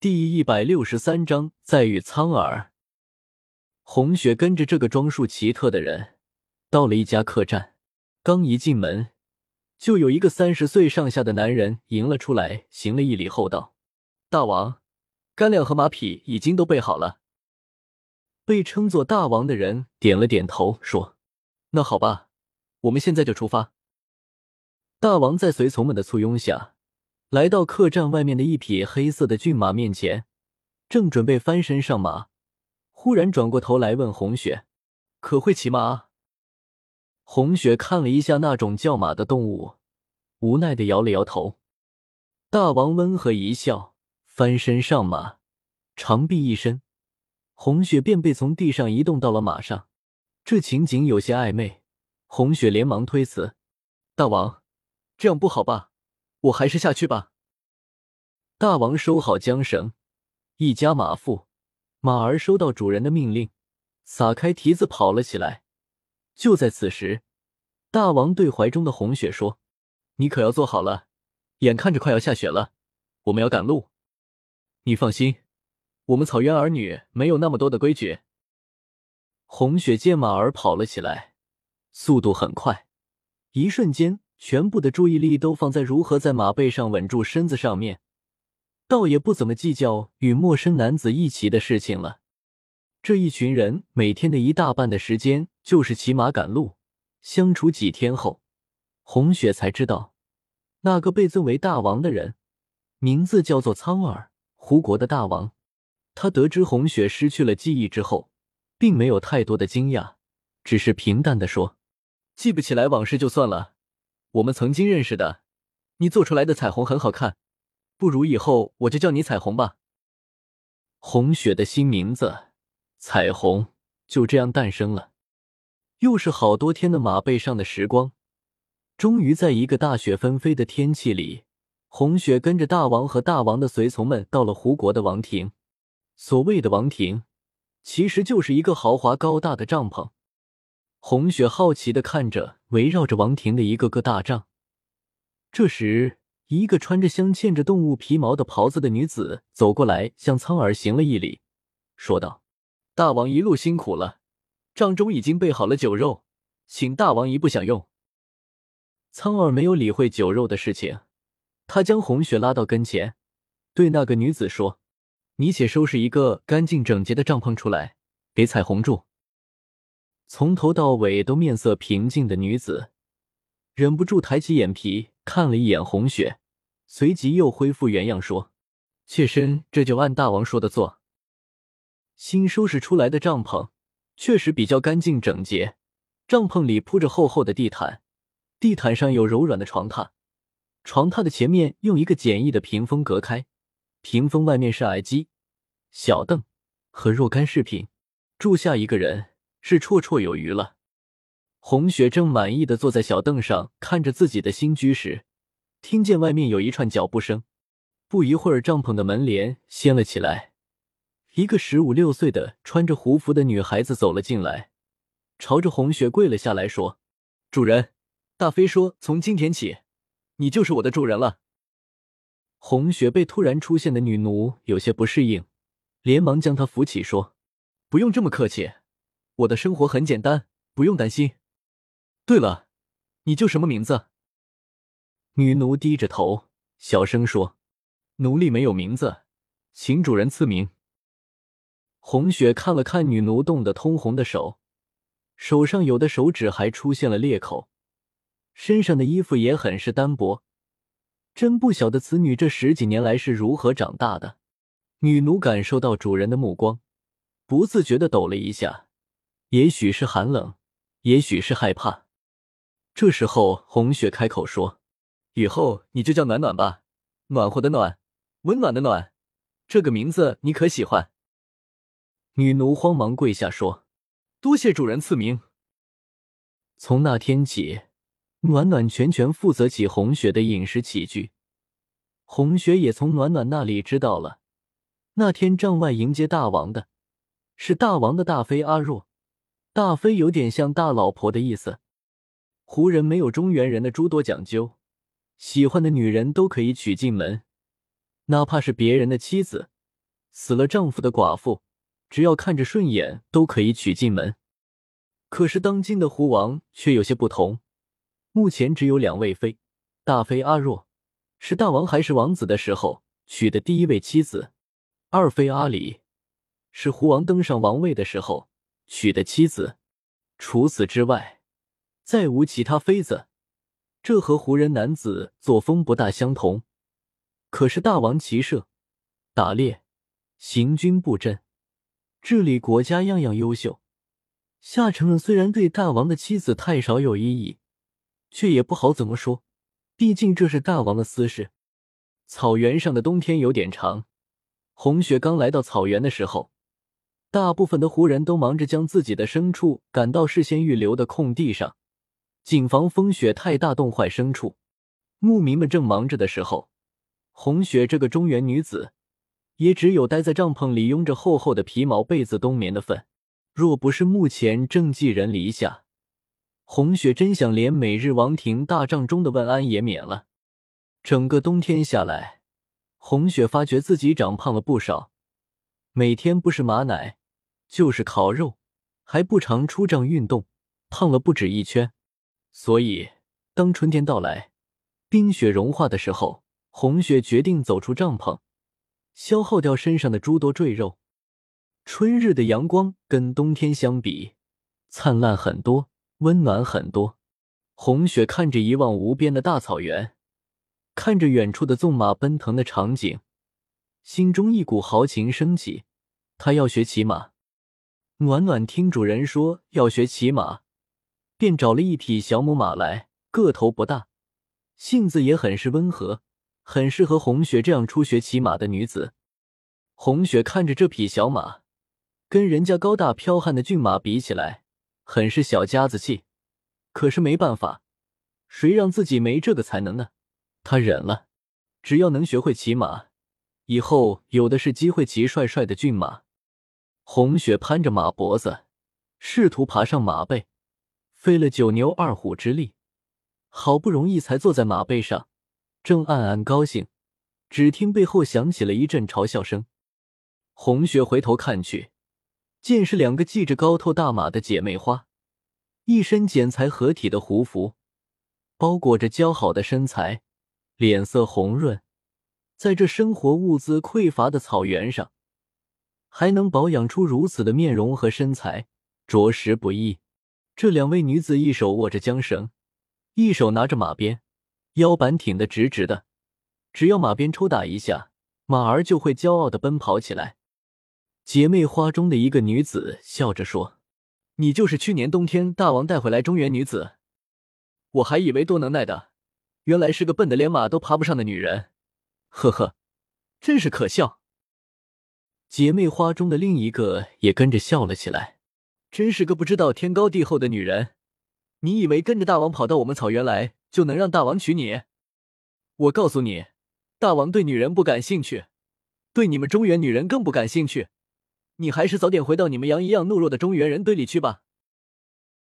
第一百六十三章再遇苍耳。红雪跟着这个装束奇特的人到了一家客栈，刚一进门，就有一个三十岁上下的男人迎了出来，行了一礼后道：“大王，干粮和马匹已经都备好了。”被称作大王的人点了点头，说：“那好吧，我们现在就出发。”大王在随从们的簇拥下。来到客栈外面的一匹黑色的骏马面前，正准备翻身上马，忽然转过头来问红雪：“可会骑马？”红雪看了一下那种叫马的动物，无奈的摇了摇头。大王温和一笑，翻身上马，长臂一伸，红雪便被从地上移动到了马上。这情景有些暧昧，红雪连忙推辞：“大王，这样不好吧？”我还是下去吧。大王收好缰绳，一家马夫马儿收到主人的命令，撒开蹄子跑了起来。就在此时，大王对怀中的红雪说：“你可要坐好了，眼看着快要下雪了，我们要赶路。你放心，我们草原儿女没有那么多的规矩。”红雪见马儿跑了起来，速度很快，一瞬间。全部的注意力都放在如何在马背上稳住身子上面，倒也不怎么计较与陌生男子一起的事情了。这一群人每天的一大半的时间就是骑马赶路。相处几天后，红雪才知道，那个被尊为大王的人名字叫做苍耳，胡国的大王。他得知红雪失去了记忆之后，并没有太多的惊讶，只是平淡的说：“记不起来往事就算了。”我们曾经认识的，你做出来的彩虹很好看，不如以后我就叫你彩虹吧。红雪的新名字彩虹就这样诞生了。又是好多天的马背上的时光，终于在一个大雪纷飞的天气里，红雪跟着大王和大王的随从们到了胡国的王庭。所谓的王庭，其实就是一个豪华高大的帐篷。红雪好奇的看着围绕着王庭的一个个大帐，这时，一个穿着镶嵌着动物皮毛的袍子的女子走过来，向苍耳行了一礼，说道：“大王一路辛苦了，帐中已经备好了酒肉，请大王一步享用。”苍耳没有理会酒肉的事情，他将红雪拉到跟前，对那个女子说：“你且收拾一个干净整洁的帐篷出来，给彩虹住。”从头到尾都面色平静的女子，忍不住抬起眼皮看了一眼红雪，随即又恢复原样说：“妾身这就按大王说的做。”新收拾出来的帐篷确实比较干净整洁，帐篷里铺着厚厚的地毯，地毯上有柔软的床榻，床榻的前面用一个简易的屏风隔开，屏风外面是矮机、小凳和若干饰品，住下一个人。是绰绰有余了。红雪正满意的坐在小凳上，看着自己的新居时，听见外面有一串脚步声。不一会儿，帐篷的门帘掀了起来，一个十五六岁的穿着胡服的女孩子走了进来，朝着红雪跪了下来，说：“主人，大飞说从今天起，你就是我的主人了。”红雪被突然出现的女奴有些不适应，连忙将她扶起，说：“不用这么客气。”我的生活很简单，不用担心。对了，你叫什么名字？女奴低着头，小声说：“奴隶没有名字，请主人赐名。”红雪看了看女奴冻得通红的手，手上有的手指还出现了裂口，身上的衣服也很是单薄，真不晓得此女这十几年来是如何长大的。女奴感受到主人的目光，不自觉的抖了一下。也许是寒冷，也许是害怕。这时候，红雪开口说：“以后你就叫暖暖吧，暖和的暖，温暖的暖，这个名字你可喜欢？”女奴慌忙跪下说：“多谢主人赐名。”从那天起，暖暖全权负责起红雪的饮食起居。红雪也从暖暖那里知道了，那天帐外迎接大王的是大王的大妃阿若。大妃有点像大老婆的意思。胡人没有中原人的诸多讲究，喜欢的女人都可以娶进门，哪怕是别人的妻子，死了丈夫的寡妇，只要看着顺眼都可以娶进门。可是当今的狐王却有些不同，目前只有两位妃，大妃阿若是大王还是王子的时候娶的第一位妻子，二妃阿里是狐王登上王位的时候娶的妻子。除此之外，再无其他妃子。这和胡人男子作风不大相同。可是大王骑射、打猎、行军布阵、治理国家，样样优秀。夏承恩虽然对大王的妻子太少有异议，却也不好怎么说，毕竟这是大王的私事。草原上的冬天有点长，红雪刚来到草原的时候，大部分的胡人都忙着将自己的牲畜赶到事先预留的空地上，谨防风雪太大冻坏牲畜。牧民们正忙着的时候，红雪这个中原女子也只有待在帐篷里，拥着厚厚的皮毛被子冬眠的份。若不是目前正寄人篱下，红雪真想连每日王庭大帐中的问安也免了。整个冬天下来，红雪发觉自己长胖了不少，每天不是马奶，就是烤肉，还不常出帐运动，胖了不止一圈。所以，当春天到来，冰雪融化的时候，红雪决定走出帐篷，消耗掉身上的诸多赘肉。春日的阳光跟冬天相比，灿烂很多，温暖很多。红雪看着一望无边的大草原，看着远处的纵马奔腾的场景，心中一股豪情升起。她要学骑马。暖暖听主人说要学骑马，便找了一匹小母马来，个头不大，性子也很是温和，很适合红雪这样初学骑马的女子。红雪看着这匹小马。跟人家高大剽悍的骏马比起来，很是小家子气。可是没办法，谁让自己没这个才能呢？他忍了，只要能学会骑马，以后有的是机会骑帅帅的骏马。红雪攀着马脖子，试图爬上马背，费了九牛二虎之力，好不容易才坐在马背上，正暗暗高兴，只听背后响起了一阵嘲笑声。红雪回头看去。见是两个系着高头大马的姐妹花，一身剪裁合体的胡服，包裹着姣好的身材，脸色红润，在这生活物资匮乏的草原上，还能保养出如此的面容和身材，着实不易。这两位女子一手握着缰绳，一手拿着马鞭，腰板挺得直直的，只要马鞭抽打一下，马儿就会骄傲的奔跑起来。姐妹花中的一个女子笑着说：“你就是去年冬天大王带回来中原女子，我还以为多能耐的，原来是个笨的连马都爬不上的女人。呵呵，真是可笑。”姐妹花中的另一个也跟着笑了起来：“真是个不知道天高地厚的女人！你以为跟着大王跑到我们草原来就能让大王娶你？我告诉你，大王对女人不感兴趣，对你们中原女人更不感兴趣。”你还是早点回到你们羊一样懦弱的中原人堆里去吧。